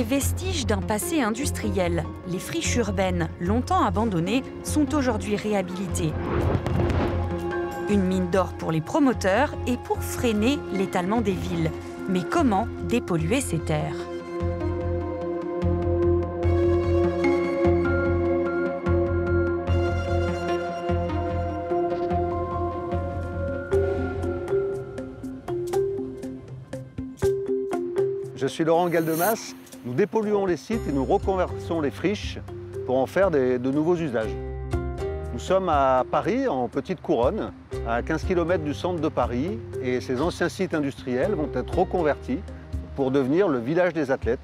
vestiges d'un passé industriel. Les friches urbaines, longtemps abandonnées, sont aujourd'hui réhabilitées. Une mine d'or pour les promoteurs et pour freiner l'étalement des villes. Mais comment dépolluer ces terres? Je suis Laurent Galdemas. Nous dépolluons les sites et nous reconvertissons les friches pour en faire de nouveaux usages. Nous sommes à Paris, en petite couronne, à 15 km du centre de Paris, et ces anciens sites industriels vont être reconvertis pour devenir le village des athlètes,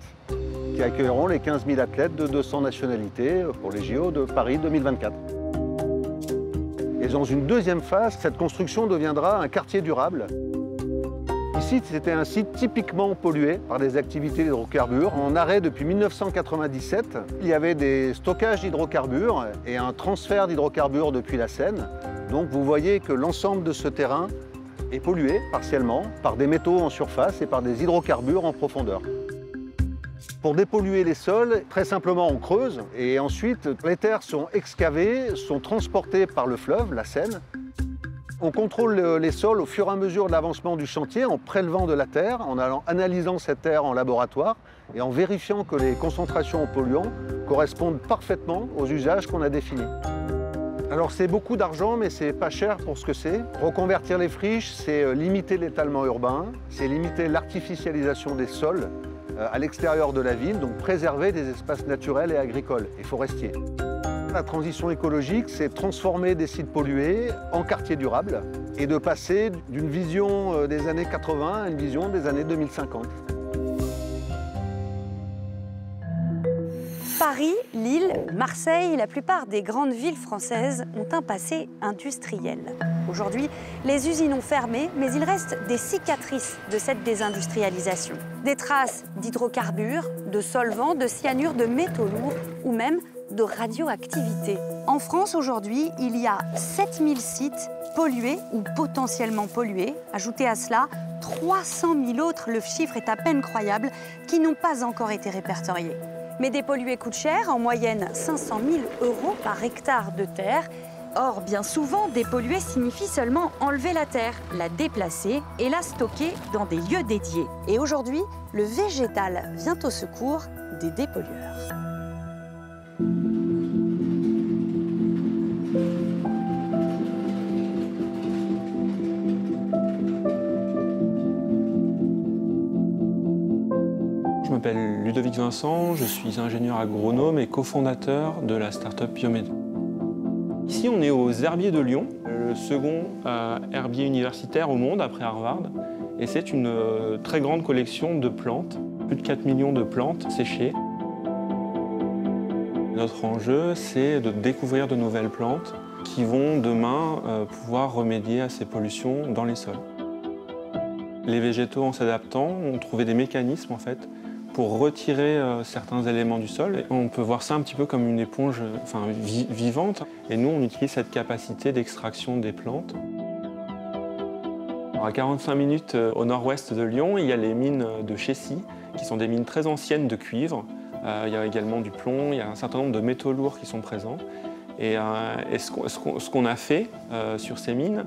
qui accueilleront les 15 000 athlètes de 200 nationalités pour les JO de Paris 2024. Et dans une deuxième phase, cette construction deviendra un quartier durable Ici, c'était un site typiquement pollué par des activités d'hydrocarbures. En arrêt depuis 1997, il y avait des stockages d'hydrocarbures et un transfert d'hydrocarbures depuis la Seine. Donc vous voyez que l'ensemble de ce terrain est pollué partiellement par des métaux en surface et par des hydrocarbures en profondeur. Pour dépolluer les sols, très simplement on creuse et ensuite les terres sont excavées, sont transportées par le fleuve, la Seine, on contrôle les sols au fur et à mesure de l'avancement du chantier en prélevant de la terre, en analysant cette terre en laboratoire et en vérifiant que les concentrations en polluants correspondent parfaitement aux usages qu'on a définis. Alors c'est beaucoup d'argent, mais c'est pas cher pour ce que c'est. Reconvertir les friches, c'est euh, limiter l'étalement urbain, c'est limiter l'artificialisation des sols euh, à l'extérieur de la ville, donc préserver des espaces naturels et agricoles et forestiers. La transition écologique, c'est transformer des sites pollués en quartiers durables et de passer d'une vision euh, des années 80 à une vision des années 2050. Paris, Lille, Marseille, la plupart des grandes villes françaises ont un passé industriel. Aujourd'hui, les usines ont fermé, mais il reste des cicatrices de cette désindustrialisation. Des traces d'hydrocarbures, de solvants, de cyanure, de métaux lourds ou même de radioactivité. En France aujourd'hui, il y a 7000 sites pollués ou potentiellement pollués. Ajoutez à cela 300 000 autres, le chiffre est à peine croyable, qui n'ont pas encore été répertoriés. Mais dépolluer coûte cher, en moyenne 500 000 euros par hectare de terre. Or, bien souvent, dépolluer signifie seulement enlever la terre, la déplacer et la stocker dans des lieux dédiés. Et aujourd'hui, le végétal vient au secours des dépollueurs. M'appelle Ludovic Vincent, je suis ingénieur agronome et cofondateur de la start-up Biomed. Ici, on est aux Herbiers de Lyon, le second euh, herbier universitaire au monde après Harvard. Et c'est une euh, très grande collection de plantes, plus de 4 millions de plantes séchées. Notre enjeu, c'est de découvrir de nouvelles plantes qui vont demain euh, pouvoir remédier à ces pollutions dans les sols. Les végétaux, en s'adaptant, ont trouvé des mécanismes en fait pour retirer euh, certains éléments du sol. on peut voir ça un petit peu comme une éponge enfin, vivante. Et nous, on utilise cette capacité d'extraction des plantes. à 45 minutes euh, au nord-ouest de Lyon, il y a les mines de Chessy, qui sont des mines très anciennes de cuivre. Euh, il y a également du plomb, il y a un certain nombre de métaux lourds qui sont présents. Et, ce qu'on a fait sur ces mines,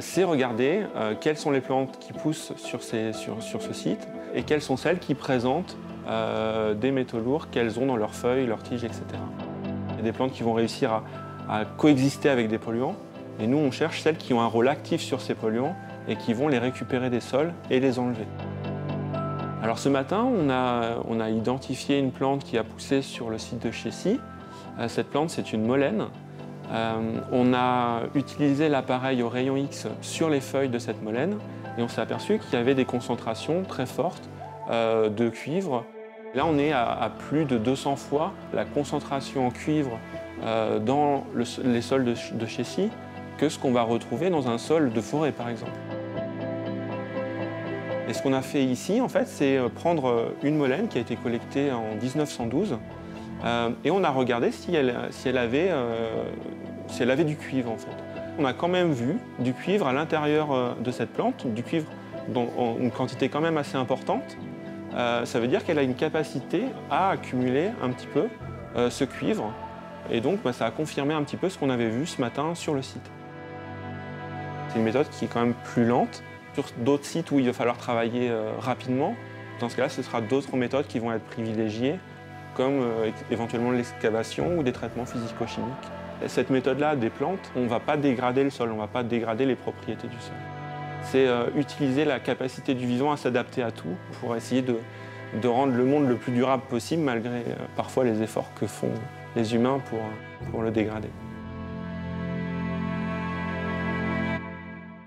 c'est regarder quelles sont les plantes qui poussent sur, ce site, et quelles sont celles qui présentent euh, des métaux lourds qu'elles ont dans leurs feuilles, leurs tiges, etc. Il y a des plantes qui vont réussir à, coexister avec des polluants, et nous on cherche celles qui ont un rôle actif sur ces polluants et qui vont les récupérer des sols et les enlever. Alors ce matin, on a, on a identifié une plante qui a poussé sur le site de Chessy. Euh, cette plante, c'est une molène. Euh, on a utilisé l'appareil au rayon X sur les feuilles de cette molène et on s'est aperçu qu'il y avait des concentrations très fortes euh, de cuivre. Là, on est à, plus de 200 fois la concentration en cuivre euh, dans les sols de, de Chessy que ce qu'on va retrouver dans un sol de forêt, par exemple. Et ce qu'on a fait ici, en fait, c'est prendre une molène qui a été collectée en 1912 et on a regardé si elle, avait, si elle avait du cuivre, en fait on a quand même vu du cuivre à l'intérieur euh, de cette plante, du cuivre dans une quantité quand même assez importante. euh, ça veut dire qu'elle a une capacité à accumuler un petit peu euh, ce cuivre. Et donc, bah, ça a confirmé un petit peu ce qu'on avait vu ce matin sur le site. C'est une méthode qui est quand même plus lente. Sur d'autres sites où il va falloir travailler euh, rapidement, dans ce cas-là, ce sera d'autres méthodes qui vont être privilégiées, comme éventuellement l'excavation ou des traitements physico-chimiques. Cette méthode-là des plantes, on ne va pas dégrader le sol, on ne va pas dégrader les propriétés du sol c'est euh, utiliser la capacité du vivant à s'adapter à tout pour essayer de, rendre le monde le plus durable possible malgré euh, parfois les efforts que font les humains pour le dégrader.